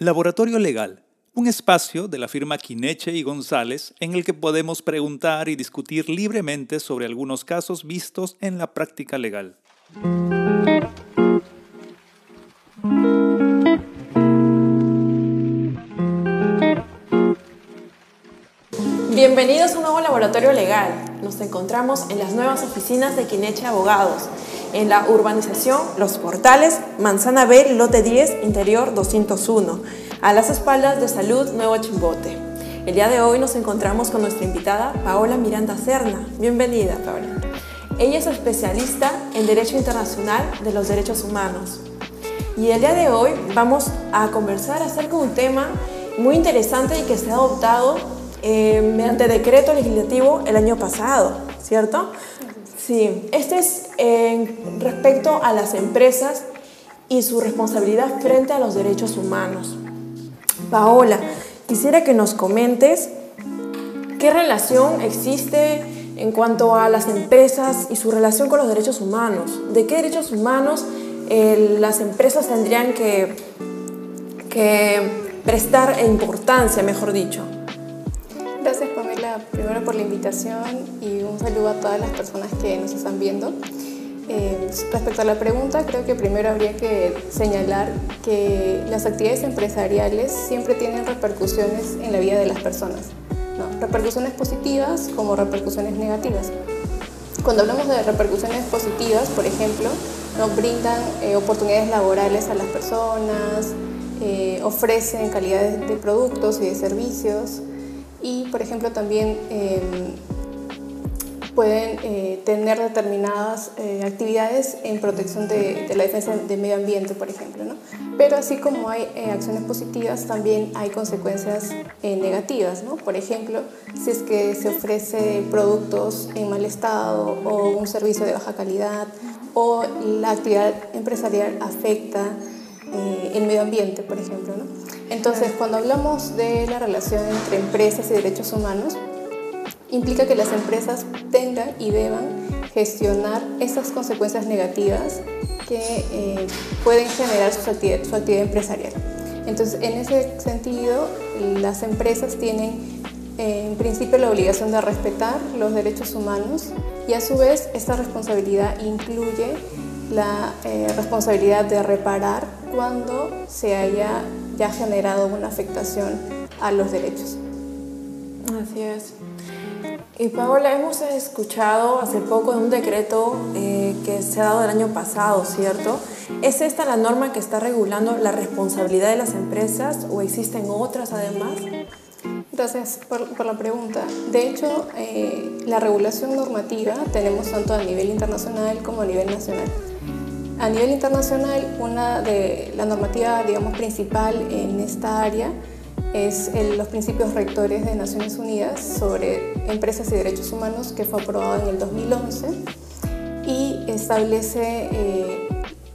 Laboratorio Legal, un espacio de la firma Quineche y González en el que podemos preguntar y discutir libremente sobre algunos casos vistos en la práctica legal. Bienvenidos a un nuevo laboratorio legal. Nos encontramos en las nuevas oficinas de Quineche Abogados, en la urbanización Los Portales, Manzana B, lote 10, interior 201, a las espaldas de Salud Nuevo Chimbote. El día de hoy nos encontramos con nuestra invitada Paola Miranda Cerna. Bienvenida, Paola. Ella es especialista en Derecho Internacional de los Derechos Humanos. Y el día de hoy vamos a conversar acerca de un tema muy interesante y que se ha adoptado eh, mediante decreto legislativo el año pasado, ¿cierto? Sí, este es respecto a las empresas y su responsabilidad frente a los derechos humanos. Paola, quisiera que nos comentes qué relación existe en cuanto a las empresas y su relación con los derechos humanos. ¿De qué derechos humanos eh, las empresas tendrían que, que prestar importancia, mejor dicho? Por la invitación y un saludo a todas las personas que nos están viendo. Eh, respecto a la pregunta, creo que primero habría que señalar que las actividades empresariales siempre tienen repercusiones en la vida de las personas, repercusiones positivas como repercusiones negativas. Cuando hablamos de repercusiones positivas, por ejemplo, nos brindan eh, oportunidades laborales a las personas, eh, ofrecen calidad de productos y de servicios y, por ejemplo, también em, pueden eh, tener determinadas eh, actividades en protección de, la defensa del medio ambiente, por ejemplo. ¿no? Pero así como hay eh, acciones positivas, también hay consecuencias negativas. ¿no? Por ejemplo, si es que se ofrece productos en mal estado o un servicio de baja calidad o la actividad empresarial afecta el medio ambiente, por ejemplo. ¿no? Entonces, cuando hablamos de la relación entre empresas y derechos humanos, implica que las empresas tengan y deban gestionar esas consecuencias negativas que eh, pueden generar su actividad, empresarial. Entonces, en ese sentido, las empresas tienen eh, en principio la obligación de respetar los derechos humanos y a su vez esta responsabilidad incluye la eh, responsabilidad de reparar cuando se haya ya generado una afectación a los derechos. Así es. Y Paola, hemos escuchado hace poco de un decreto eh, que se ha dado el año pasado, ¿cierto? ¿Es esta la norma que está regulando la responsabilidad de las empresas o existen otras además? Gracias por, la pregunta. De hecho, eh, la regulación normativa tenemos tanto a nivel internacional como a nivel nacional. A nivel internacional, una de la normativa, digamos, principal en esta área es los principios rectores de Naciones Unidas sobre empresas y derechos humanos que fue aprobado en el 2011 y establece eh,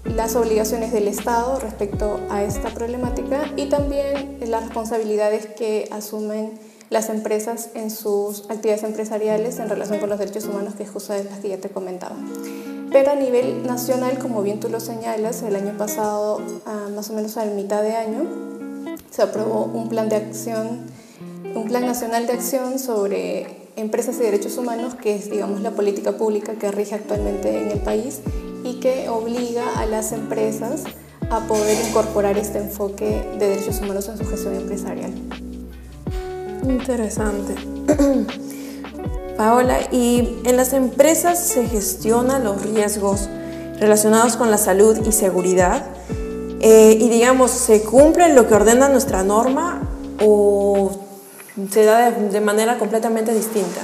las obligaciones del Estado respecto a esta problemática y también las responsabilidades que asumen las empresas en sus actividades empresariales en relación con los derechos humanos, que es justo las que ya te comentaba. Pero a nivel nacional, como bien tú lo señalas, el año pasado, más o menos a mitad de año, se aprobó un plan de acción, un plan nacional de acción sobre empresas y derechos humanos, que es, digamos, la política pública que rige actualmente en el país y que obliga a las empresas a poder incorporar este enfoque de derechos humanos en su gestión empresarial. Interesante. Paola, ¿y en las empresas se gestionan los riesgos relacionados con la salud y seguridad? Eh, y digamos, ¿se cumple lo que ordena nuestra norma o se da de, manera completamente distinta?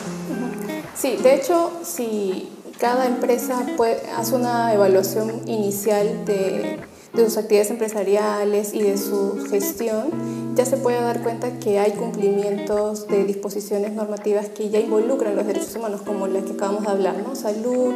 Sí, de hecho, si cada empresa hace una evaluación inicial de, de sus actividades empresariales y de su gestión, ya se puede dar cuenta que hay cumplimientos de disposiciones normativas que ya involucran los derechos humanos, como las que acabamos de hablar, ¿no? Salud,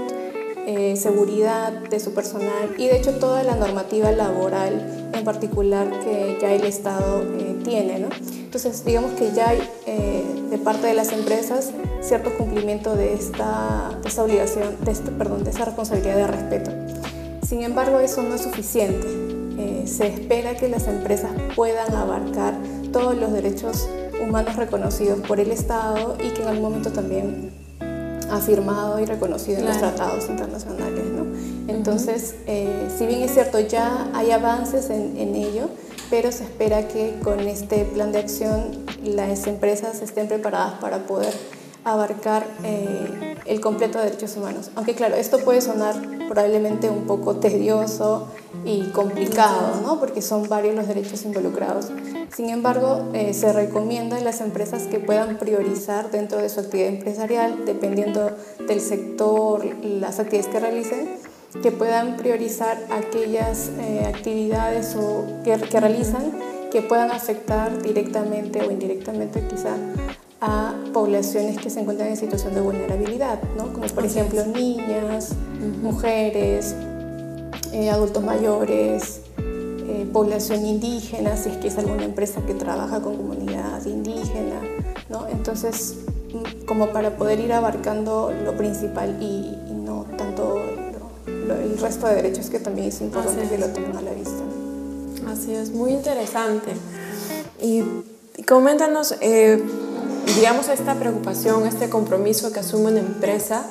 eh, seguridad de su personal y de hecho toda la normativa laboral en particular que ya el Estado eh, tiene. ¿no? Entonces digamos que ya hay eh, de parte de las empresas cierto cumplimiento de esta, esta obligación, de este, perdón, de esa responsabilidad de respeto. Sin embargo, eso no es suficiente. eh, se espera que las empresas puedan abarcar todos los derechos humanos reconocidos por el Estado y que en algún momento también ha firmado y reconocido en los tratados internacionales. ¿no? Entonces, eh, si bien es cierto, ya hay avances en, en, ello, pero se espera que con este plan de acción las empresas estén preparadas para poder abarcar eh, el completo de derechos humanos. Aunque claro, esto puede sonar probablemente un poco tedioso y complicado, ¿no? porque son varios los derechos involucrados. Sin embargo, eh, se recomienda a las empresas que puedan priorizar dentro de su actividad empresarial, dependiendo del sector, las actividades que realicen, que puedan priorizar aquellas eh, actividades o que, que realizan que puedan afectar directamente o indirectamente quizá a poblaciones que se encuentran en situación de vulnerabilidad, ¿no? como por ejemplo niñas, mujeres, eh, adultos mayores, eh, población indígena, si es que es alguna empresa que trabaja con comunidad indígena. ¿no? Entonces, mm, como para poder ir abarcando lo principal y, no tanto el resto de derechos que también es importante que lo tengan a la vista. Así es, muy interesante. Y coméntanos, eh, digamos, esta preocupación, este compromiso que asume una empresa,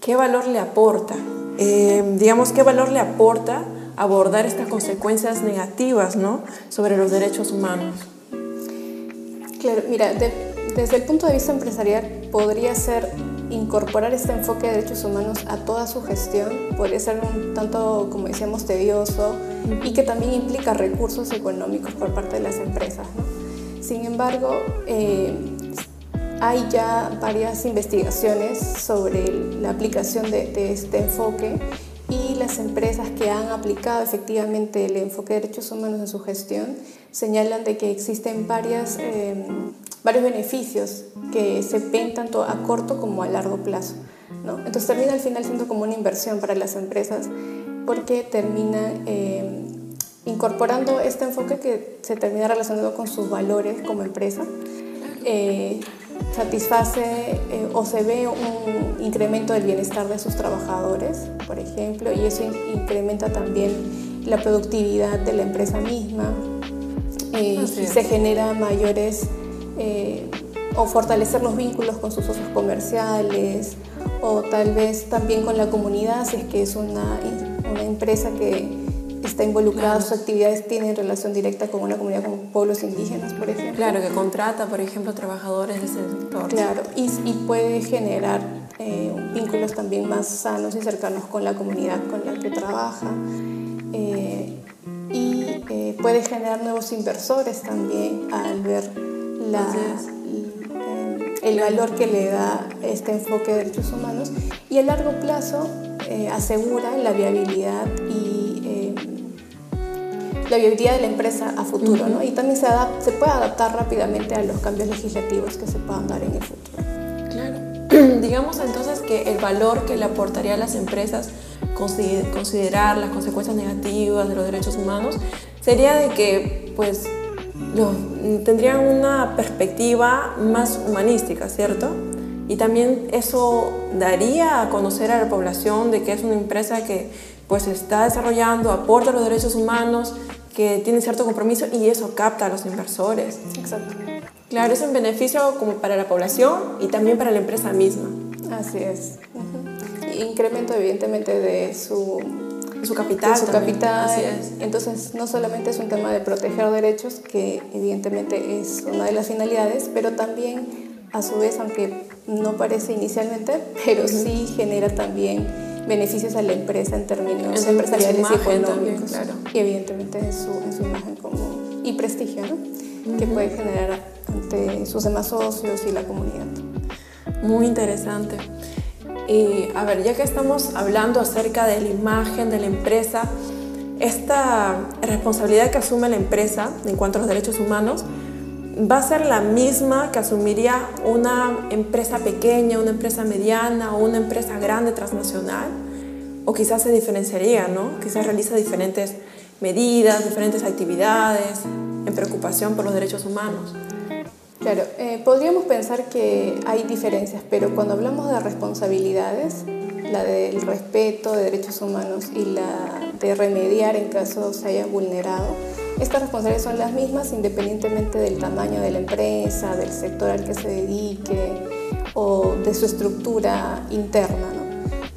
¿qué valor le aporta? Eh, digamos, ¿qué valor le aporta abordar estas consecuencias negativas ¿no? sobre los derechos humanos? Claro, mira, desde el punto de vista empresarial podría ser incorporar este enfoque de derechos humanos a toda su gestión, podría ser un tanto, como decíamos, tedioso y que también implica recursos económicos por parte de las empresas. Sin embargo, eh, hay ya varias investigaciones sobre la aplicación de, este enfoque y las empresas que han aplicado efectivamente el enfoque de derechos humanos en su gestión señalan de que existen varias, em, varios beneficios que se ven tanto a corto como a largo plazo. ¿no? Entonces termina al final siendo como una inversión para las empresas porque termina em, incorporando este enfoque que se termina relacionando con sus valores como empresa. Eh, satisface eh, o se ve un incremento del bienestar de sus trabajadores, por ejemplo, y eso incrementa también la productividad de la empresa misma eh, y se genera mayores eh, o fortalecer los vínculos con sus socios comerciales o tal vez también con la comunidad si es que es una, una empresa que está involucrada, sus actividades tienen relación directa con una comunidad como pueblos indígenas, por ejemplo. Claro, que contrata, por ejemplo, trabajadores de ese sector. Claro, y, y puede generar eh, vínculos también más sanos y cercanos con la comunidad con la que trabaja. Eh, y eh, puede generar nuevos inversores también al ver la, el valor que le da este enfoque de derechos humanos y a largo plazo asegura la viabilidad y la viabilidad de la empresa a futuro, ¿no? Y también se, se puede adaptar rápidamente a los cambios legislativos que se puedan dar en el futuro. Claro. Digamos entonces que el valor que le aportaría a las empresas considerar las consecuencias negativas de los derechos humanos sería de que pues tendrían una perspectiva más humanística, ¿cierto? Y también eso daría a conocer a la población de que es una empresa que pues está desarrollando, aporta los derechos humanos, que tiene cierto compromiso y eso capta a los inversores. Exacto. Claro, es un beneficio como para la población y también para la empresa misma. Así es. Incremento evidentemente de su, su capital. su capital. Así es. Entonces, no solamente es un tema de proteger derechos, que evidentemente es una de las finalidades, pero también, a su vez, aunque no parece inicialmente, pero sí genera también beneficios a la empresa en términos empresariales y económicos. claro. Y evidentemente en su, en su imagen como, y prestigio ¿no? que puede generar ante sus demás socios y la comunidad. Muy interesante. Y a ver, ya que estamos hablando acerca de la imagen de la empresa, esta responsabilidad que asume la empresa en cuanto a los derechos humanos va a ser la misma que asumiría una empresa pequeña, una empresa mediana o una empresa grande transnacional? O quizás se diferenciaría, ¿no? Quizás realiza diferentes medidas, diferentes actividades en preocupación por los derechos humanos. Claro, eh, podríamos pensar que hay diferencias, pero cuando hablamos de responsabilidades, la del respeto de derechos humanos y la de remediar en caso se haya vulnerado, estas responsabilidades son las mismas independientemente del tamaño de la empresa, del sector al que se dedique o de su estructura interna.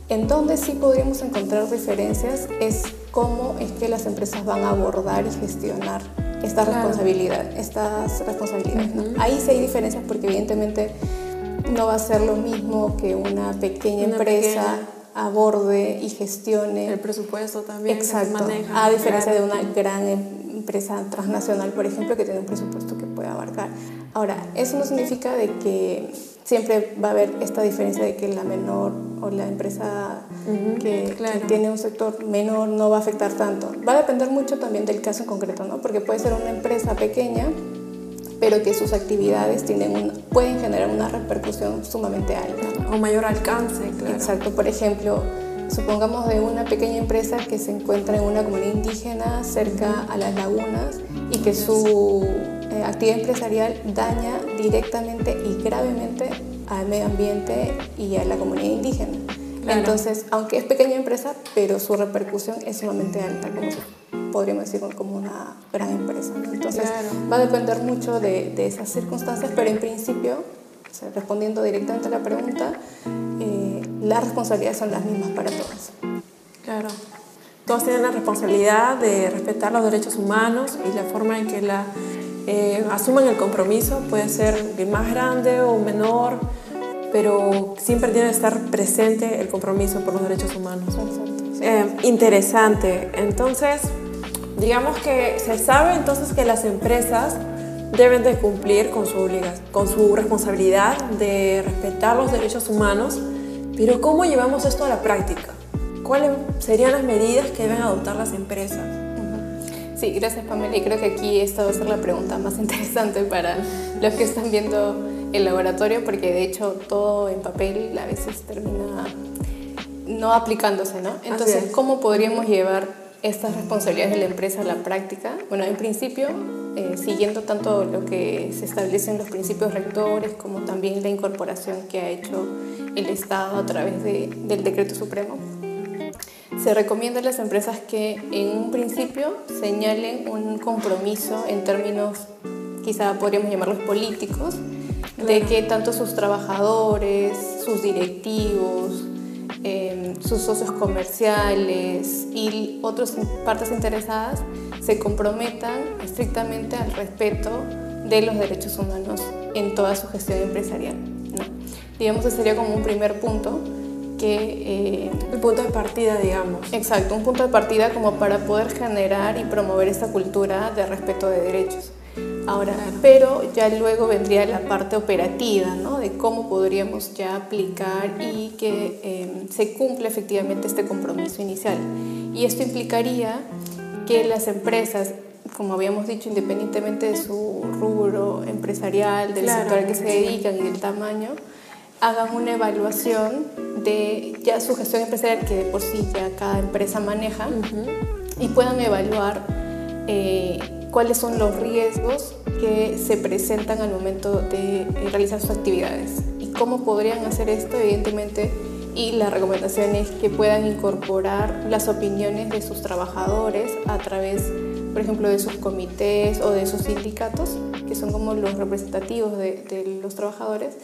En donde sí podríamos encontrar diferencias es cómo es que las empresas van a abordar y gestionar esta responsabilidad, estas responsabilidades. Ahí sí hay diferencias porque evidentemente no va a ser lo mismo que una pequeña empresa aborde y gestione el presupuesto también Exacto, maneja, a diferencia de una gran empresa transnacional, por ejemplo, que tiene un presupuesto que puede abarcar. Ahora, eso no significa de que siempre va a haber esta diferencia de que la menor o la empresa que, tiene un sector menor no va a afectar tanto. Va a depender mucho también del caso en concreto, ¿no? Porque puede ser una empresa pequeña, pero que sus actividades tienen pueden generar una repercusión sumamente alta. O mayor alcance, claro. Exacto. Por ejemplo, supongamos de una pequeña empresa que se encuentra en una comunidad indígena cerca a las lagunas y que su eh, actividad empresarial daña directamente y gravemente al medio ambiente y a la comunidad indígena. Entonces, aunque es pequeña empresa, pero su repercusión es sumamente alta, como podríamos decir como una gran empresa. Entonces, va a depender mucho de, de, esas circunstancias, pero en principio, respondiendo directamente a la pregunta, eh, las responsabilidades son las mismas para todos. Claro. Todos tienen la responsabilidad de respetar los derechos humanos y la forma en que la eh, asuman el compromiso, puede ser más grande o menor, pero siempre tiene que estar presente el compromiso por los derechos humanos. Eh, interesante. Entonces, digamos que se sabe entonces que las empresas deben de cumplir con su, con su responsabilidad de respetar los derechos humanos, pero ¿cómo llevamos esto a la práctica? ¿Cuáles serían las medidas que deben adoptar las empresas? Sí, gracias Pamela. Y creo que aquí esta va a ser la pregunta más interesante para los que están viendo el laboratorio, porque de hecho todo en papel a veces termina no aplicándose, ¿no? Entonces, ¿cómo podríamos llevar estas responsabilidades de la empresa a la práctica? Bueno, en principio, eh, siguiendo tanto lo que se establece en los principios rectores como también la incorporación que ha hecho el Estado a través de, del decreto supremo se recomienda a las empresas que en un principio señalen un compromiso en términos, quizá podríamos llamarlos políticos, de que tanto sus trabajadores, sus directivos, em, sus socios comerciales y otras partes interesadas se comprometan estrictamente al respeto de los derechos humanos en toda su gestión empresarial. Digamos que sería como un primer punto que... Eh, el punto de partida, digamos. Exacto, un punto de partida como para poder generar y promover esta cultura de respeto de derechos. Ahora, pero ya luego vendría la parte operativa, ¿no? De cómo podríamos ya aplicar y que em, se cumpla efectivamente este compromiso inicial. Y esto implicaría que las empresas, como habíamos dicho, independientemente de su rubro empresarial, del sector al que se dedican y del tamaño, hagan una evaluación de ya su gestión empresarial, que de por sí ya cada empresa maneja, y puedan evaluar eh, cuáles son los riesgos que se presentan al momento de eh, realizar sus actividades y cómo podrían hacer esto, evidentemente, y la recomendación es que puedan incorporar las opiniones de sus trabajadores a través, por ejemplo, de sus comités o de sus sindicatos, que son como los representativos de, de los trabajadores,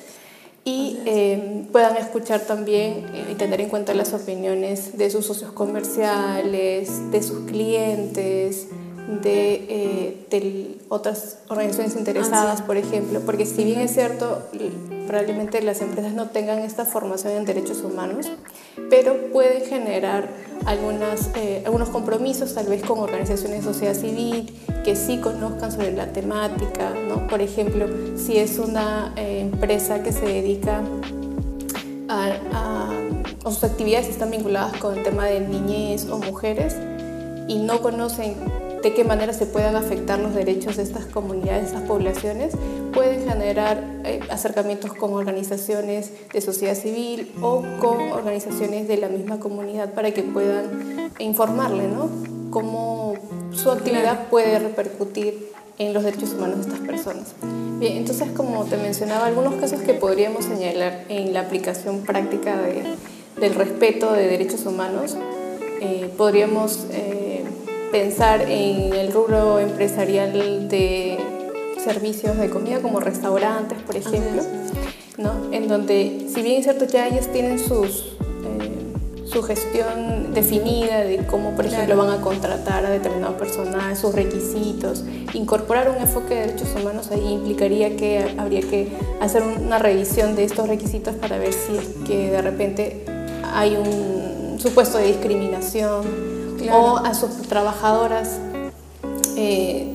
y eh, puedan escuchar también eh, y tener en cuenta las opiniones de sus socios comerciales, de sus clientes, de, eh, otras organizaciones interesadas, por ejemplo, porque si bien es cierto, probablemente las empresas no tengan esta formación en derechos humanos, pero pueden generar algunas, eh, algunos compromisos tal vez con organizaciones de sociedad civil que sí conozcan sobre la temática, ¿no? Por ejemplo, si es una eh, empresa que se dedica a, a, o sus actividades están vinculadas con el tema de niñez o mujeres y no conocen de qué manera se puedan afectar los derechos de estas comunidades, de estas poblaciones, pueden generar eh, acercamientos con organizaciones de sociedad civil o con organizaciones de la misma comunidad para que puedan informarle ¿no? cómo su actividad puede repercutir en los derechos humanos de estas personas. Bien, entonces como te mencionaba, algunos casos que podríamos señalar en la aplicación práctica de, del respeto de derechos humanos, eh, podríamos eh, pensar en el rubro empresarial de servicios de comida como restaurantes, por ejemplo, ¿no? en donde si bien es cierto ya ellos tienen sus su gestión definida de cómo, por ejemplo, van a contratar a determinado personal, sus requisitos. Incorporar un enfoque de derechos humanos ahí implicaría que habría que hacer una revisión de estos requisitos para ver si es que de repente hay un supuesto de discriminación o a sus trabajadoras eh,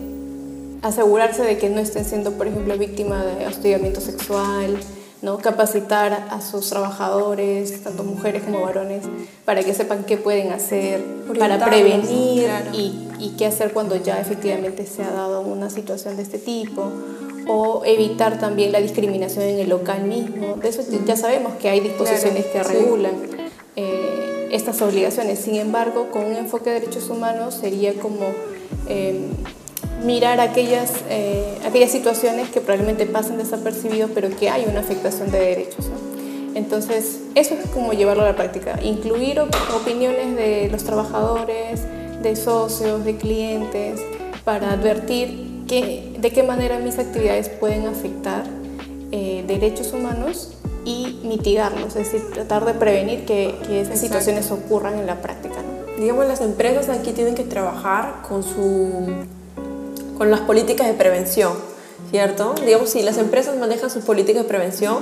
asegurarse de que no estén siendo, por ejemplo, víctimas de hostigamiento sexual ¿no? capacitar a sus trabajadores, tanto mujeres como varones, para que sepan qué pueden hacer, para prevenir y, y, qué hacer cuando ya efectivamente se ha dado una situación de este tipo, o evitar también la discriminación en el local mismo. De eso ya sabemos que hay disposiciones que regulan. Eh, estas obligaciones. Sin embargo, con un enfoque de derechos humanos sería como eh, mirar aquellas, eh, aquellas situaciones que probablemente pasen desapercibidos, pero que hay una afectación de derechos. Entonces, eso es como llevarlo a la práctica, incluir opiniones de los trabajadores, de socios, de clientes, para advertir que, de qué manera mis actividades pueden afectar eh, derechos humanos y mitigarlos, es decir, tratar de prevenir que, que esas situaciones ocurran en la práctica. Digamos, las empresas aquí tienen que trabajar con su con las políticas de prevención, ¿cierto? Digamos, si las empresas manejan sus políticas de prevención,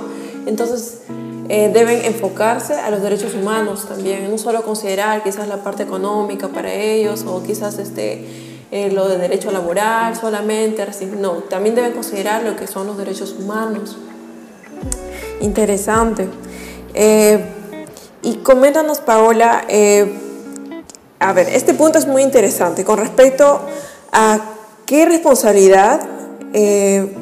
entonces eh, deben enfocarse a los derechos humanos también, no solo considerar quizás la parte económica para ellos o quizás este, eh, lo de derecho laboral solamente, no, también deben considerar lo que son los derechos humanos. Interesante. Eh, y coméntanos, Paola, a ver, este punto es muy interesante con respecto a ¿Qué responsabilidad eh,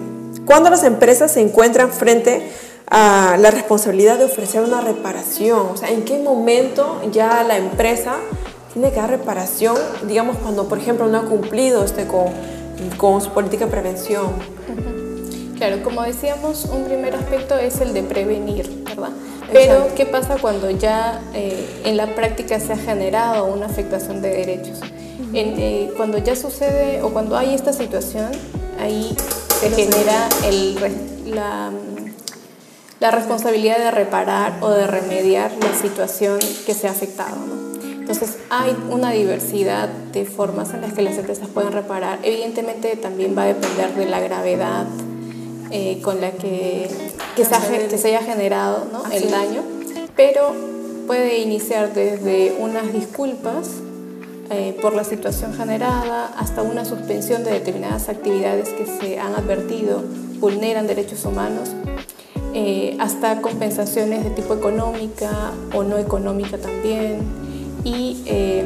cuando las empresas se encuentran frente a la responsabilidad de ofrecer una reparación? O sea, ¿en qué momento ya la empresa tiene que dar reparación, digamos, cuando, por ejemplo, no ha cumplido este con, con su política de prevención? Claro, como decíamos, un primer aspecto es el de prevenir, ¿verdad? Pero, ¿qué pasa cuando ya eh, en la práctica se ha generado una afectación de derechos? Eh, cuando ya sucede o cuando hay esta situación, ahí se genera el, la, la, responsabilidad de reparar o de remediar la situación que se ha afectado. Entonces hay una diversidad de formas en las que las empresas pueden reparar. Evidentemente también va a depender de la gravedad eh, con la que, que, se, que se haya generado ¿no? el daño, pero puede iniciar desde unas disculpas eh, por la situación generada hasta una suspensión de determinadas actividades que se han advertido vulneran derechos humanos, eh, hasta compensaciones de tipo económica o no económica también. Y eh,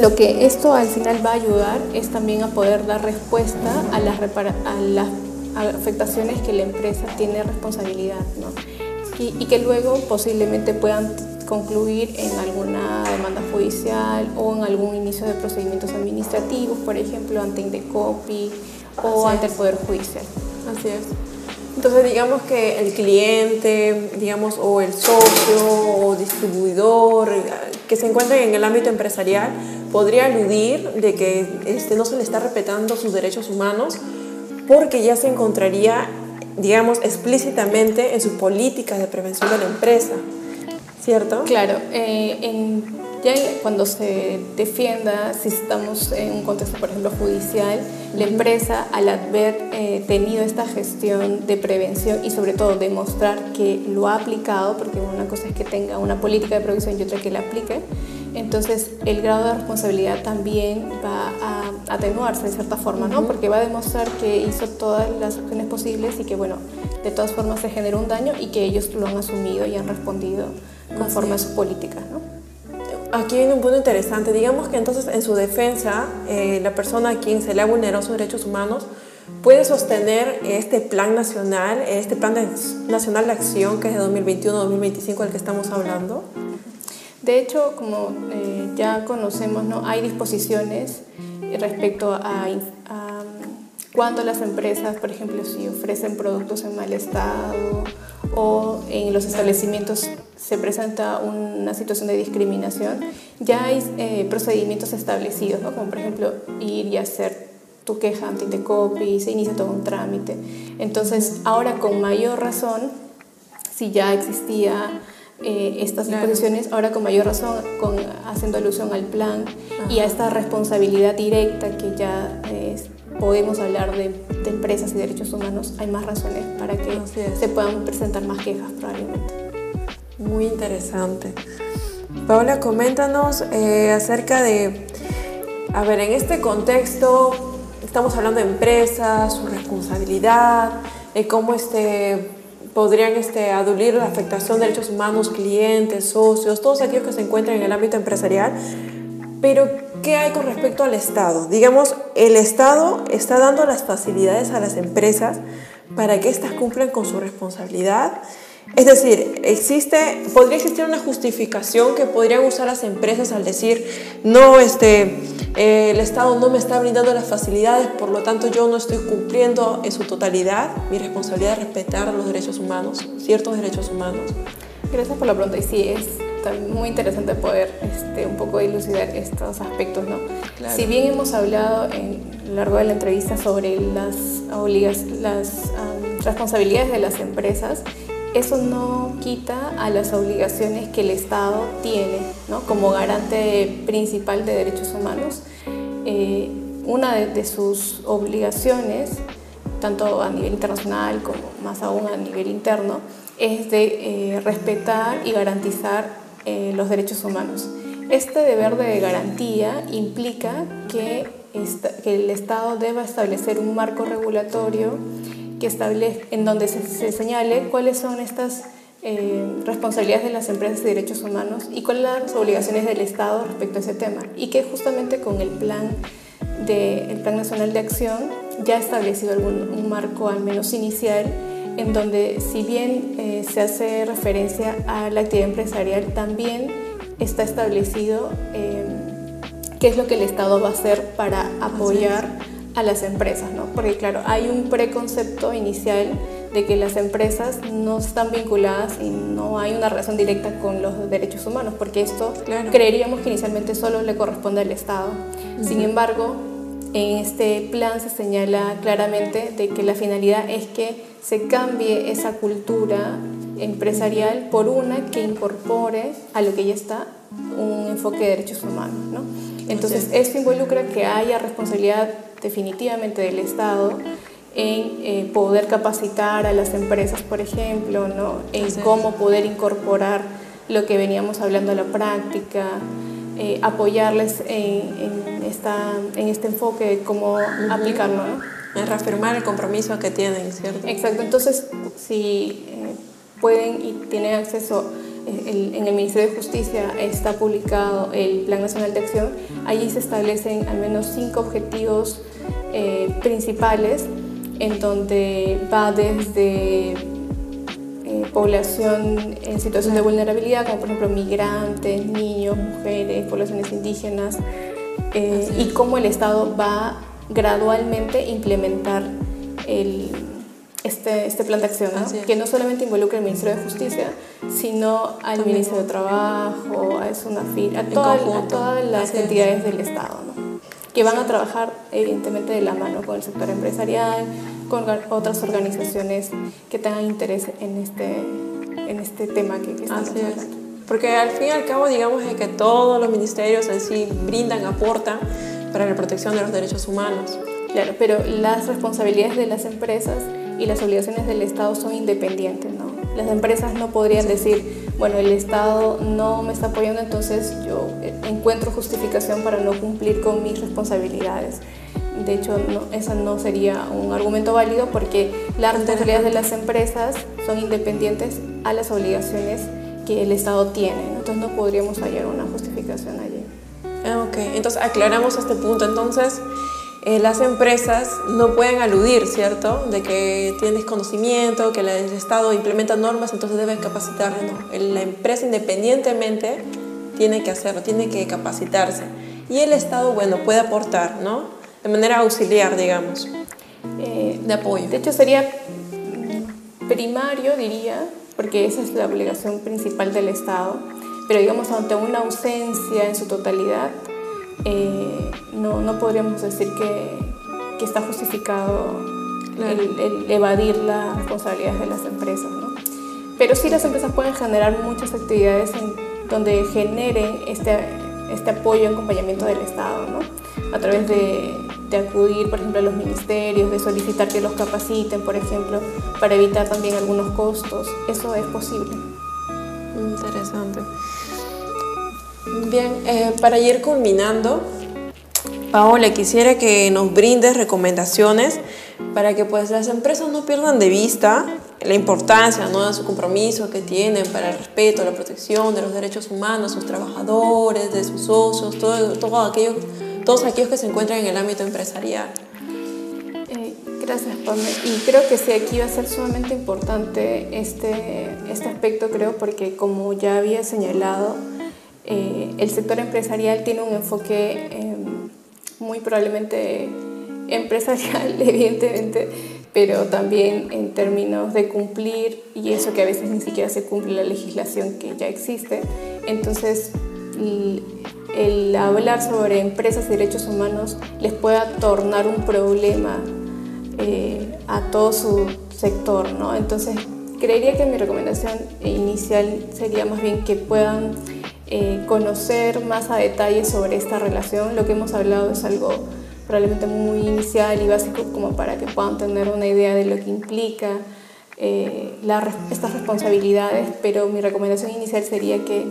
lo que esto al final va a ayudar es también a poder dar respuesta a las, a las afectaciones que la empresa tiene responsabilidad ¿no? y, y que luego posiblemente puedan concluir en alguna demanda judicial o en algún inicio de procedimientos administrativos, por ejemplo, ante Indecopi o ante el Poder Judicial. Así es. Entonces, digamos que el cliente, digamos, o el socio o distribuidor que se encuentre en el ámbito empresarial podría aludir de que este, no se le está respetando sus derechos humanos porque ya se encontraría, digamos, explícitamente en sus políticas de prevención de la empresa. ¿cierto? Claro, eh, en, ya cuando se defienda, si estamos en un contexto, por ejemplo, judicial, la empresa, al haber eh, tenido esta gestión de prevención y sobre todo demostrar que lo ha aplicado, porque una cosa es que tenga una política de prevención y otra que la aplique, entonces el grado de responsabilidad también va a atenuarse de cierta forma, ¿no? Porque va a demostrar que hizo todas las acciones posibles y que, bueno, de todas formas se generó un daño y que ellos lo han asumido y han respondido conforme a su política. ¿no? Aquí viene un punto interesante. Digamos que entonces en su defensa, eh, la persona a quien se le ha vulnerado sus derechos humanos puede sostener este plan nacional, este plan nacional de acción que es de 2021-2025 del que estamos hablando. De hecho, como eh, ya conocemos, ¿no? hay disposiciones respecto a, cuando las empresas, por ejemplo, si ofrecen productos en mal estado o en los establecimientos se presenta una situación de discriminación, ya hay eh, procedimientos establecidos, ¿no? como por ejemplo ir y hacer tu queja ante Intecopi, se inicia todo un trámite. Entonces, ahora con mayor razón, si ya existía eh, estas disposiciones, ahora con mayor razón, con, haciendo alusión al plan y a esta responsabilidad directa que ya podemos hablar de, empresas y derechos humanos, hay más razones para que se puedan presentar más quejas probablemente. Muy interesante. Paola, coméntanos eh, acerca de, a ver, en este contexto estamos hablando de empresas, su responsabilidad, de cómo este, podrían este, adulir la afectación de derechos humanos, clientes, socios, todos aquellos que se encuentran en el ámbito empresarial. Pero, ¿qué hay con respecto al Estado? Digamos, el Estado está dando las facilidades a las empresas para que éstas cumplan con su responsabilidad es decir, existe, podría existir una justificación que podrían usar las empresas al decir, no, este, eh, el Estado no me está brindando las facilidades, por lo tanto yo no estoy cumpliendo en su totalidad mi responsabilidad de respetar los derechos humanos, ciertos derechos humanos. Gracias por la pregunta y sí, es muy interesante poder este, un poco dilucidar estos aspectos. ¿no? Si bien hemos hablado en, a lo largo de la entrevista sobre las, obligas, las responsabilidades de las empresas, eso no quita a las obligaciones que el Estado tiene como garante principal de derechos humanos. Eh, una de, sus obligaciones, tanto a nivel internacional como más aún a nivel interno, es de eh, respetar y garantizar eh, los derechos humanos. Este deber de garantía implica que, que el Estado deba establecer un marco regulatorio que establece, en donde se, señale cuáles son estas eh, responsabilidades de las empresas de derechos humanos y cuáles son las obligaciones del Estado respecto a ese tema. Y que justamente con el plan, de, el plan Nacional de Acción ya ha establecido algún, un marco al menos inicial en donde si bien eh, se hace referencia a la actividad empresarial, también está establecido eh, qué es lo que el Estado va a hacer para apoyar a las empresas, ¿no? Porque claro, hay un preconcepto inicial de que las empresas no están vinculadas y no hay una relación directa con los derechos humanos, porque esto creeríamos que inicialmente solo le corresponde al Estado. Sin embargo, en este plan se señala claramente de que la finalidad es que se cambie esa cultura empresarial por una que incorpore a lo que ya está un enfoque de derechos humanos. ¿no? Entonces, esto involucra que haya responsabilidad definitivamente del Estado en eh, poder capacitar a las empresas, por ejemplo, ¿no? en cómo poder incorporar lo que veníamos hablando a la práctica, eh, apoyarles en, esta, en este enfoque de cómo aplicarlo. ¿no? Reafirmar el compromiso que tienen, ¿cierto? Exacto, entonces si eh, pueden y tienen acceso en el Ministerio de Justicia está publicado el Plan Nacional de Acción. Allí se establecen al menos cinco objetivos eh, principales en donde va desde eh, población en situación de vulnerabilidad, como por ejemplo migrantes, niños, mujeres, poblaciones indígenas, eh, y cómo el Estado va gradualmente implementar el, este, este plan de acción, que no solamente involucra al Ministerio de Justicia, sino al Ministerio de Trabajo, a SUNAFIR, a, a todas las entidades del Estado, ¿no? que van a trabajar evidentemente de la mano con el sector empresarial, con otras organizaciones que tengan interés en este, en este tema que, que estamos hablando. Porque al fin y al cabo, digamos que todos los ministerios en sí brindan, aportan para la protección de los derechos humanos. Claro, pero las responsabilidades de las empresas y las obligaciones del Estado son independientes, ¿no? Las empresas no podrían decir, bueno, el Estado no me está apoyando, entonces yo eh, encuentro justificación para no cumplir con mis responsabilidades. De hecho, no, esa no sería un argumento válido porque las responsabilidades de las empresas son independientes a las obligaciones que el Estado tiene. Entonces no podríamos hallar una justificación allí. Ah, ok, entonces aclaramos este punto. Entonces, eh, las empresas no pueden aludir, ¿cierto?, de que tienes conocimiento, que el Estado implementa normas, entonces debe capacitar. No, la empresa independientemente tiene que hacerlo, tiene que capacitarse. Y el Estado, bueno, puede aportar, ¿no? De manera auxiliar, digamos, eh, de apoyo. De hecho, sería primario, diría, porque esa es la obligación principal del Estado. Pero digamos, ante una ausencia en su totalidad, eh, no, podríamos decir que, que está justificado el, evadir las responsabilidades de las empresas. ¿no? Pero sí las empresas pueden generar muchas actividades en donde generen este, este apoyo y acompañamiento del Estado, ¿no? a través de, de, acudir, por ejemplo, a los ministerios, de solicitar que los capaciten, por ejemplo, para evitar también algunos costos. Eso es posible. Interesante. Bien, eh, para ir culminando, Paola, quisiera que nos brindes recomendaciones para que pues, las empresas no pierdan de vista la importancia ¿no? de su compromiso que tienen para el respeto, la protección de los derechos humanos, sus trabajadores, de sus socios, todo, todo aquello, todos aquellos que se encuentran en el ámbito empresarial. Eh, gracias, Pame. Y creo que sí, aquí va a ser sumamente importante este, este aspecto, creo, porque como ya había señalado, eh, el sector empresarial tiene un enfoque eh, muy probablemente empresarial, evidentemente, pero también en términos de cumplir, y eso que a veces ni siquiera se cumple la legislación que ya existe. Entonces, el hablar sobre empresas y derechos humanos les pueda tornar un problema eh, a todo su sector, ¿no? Entonces, creería que mi recomendación inicial sería más bien que puedan eh, conocer más a detalle sobre esta relación. Lo que hemos hablado es algo probablemente muy inicial y básico como para que puedan tener una idea de lo que implica eh, estas responsabilidades, pero mi recomendación inicial sería que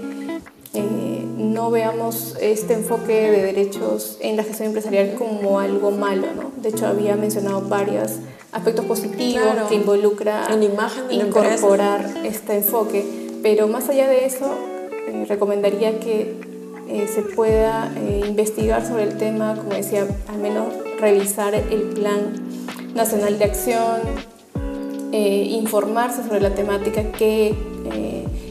eh, no veamos este enfoque de derechos en la gestión empresarial como algo malo. ¿no? De hecho, había mencionado varios aspectos positivos que involucra en imagen incorporar este enfoque, pero más allá de eso, eh, recomendaría que eh, se pueda eh, investigar sobre el tema, como decía, al menos revisar el plan nacional de acción, eh, informarse sobre la temática, qué,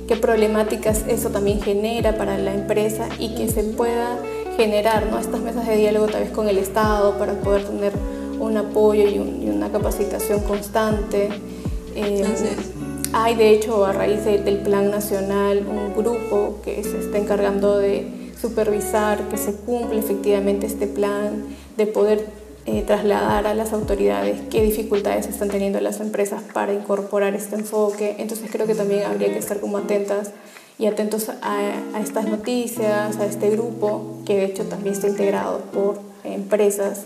qué problemáticas eso también genera para la empresa y que se pueda generar ¿no? estas mesas de diálogo tal vez con el Estado para poder tener un apoyo y, una capacitación constante. hay de hecho a raíz del plan nacional un grupo que se está encargando de supervisar que se cumple efectivamente este plan, de poder eh, trasladar a las autoridades qué dificultades están teniendo las empresas para incorporar este enfoque. Entonces creo que también habría que estar como atentas y atentos a, estas noticias, a este grupo, que de hecho también está integrado por empresas,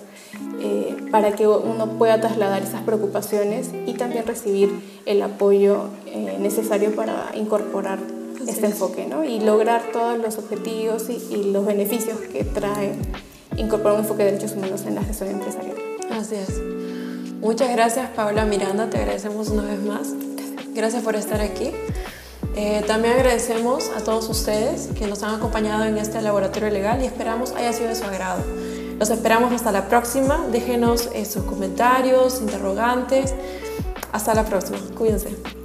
eh, para que uno pueda trasladar esas preocupaciones y también recibir el apoyo eh, necesario para incorporar este enfoque ¿no? y lograr todos los objetivos y, los beneficios que trae incorporar un enfoque de derechos humanos en la gestión empresarial. Así es. Muchas gracias Paula Miranda, te agradecemos una vez más. Gracias por estar aquí. Eh, también agradecemos a todos ustedes que nos han acompañado en este laboratorio legal y esperamos haya sido de su agrado. Los esperamos hasta la próxima. Déjenos eh, sus comentarios, interrogantes. Hasta la próxima. Cuídense.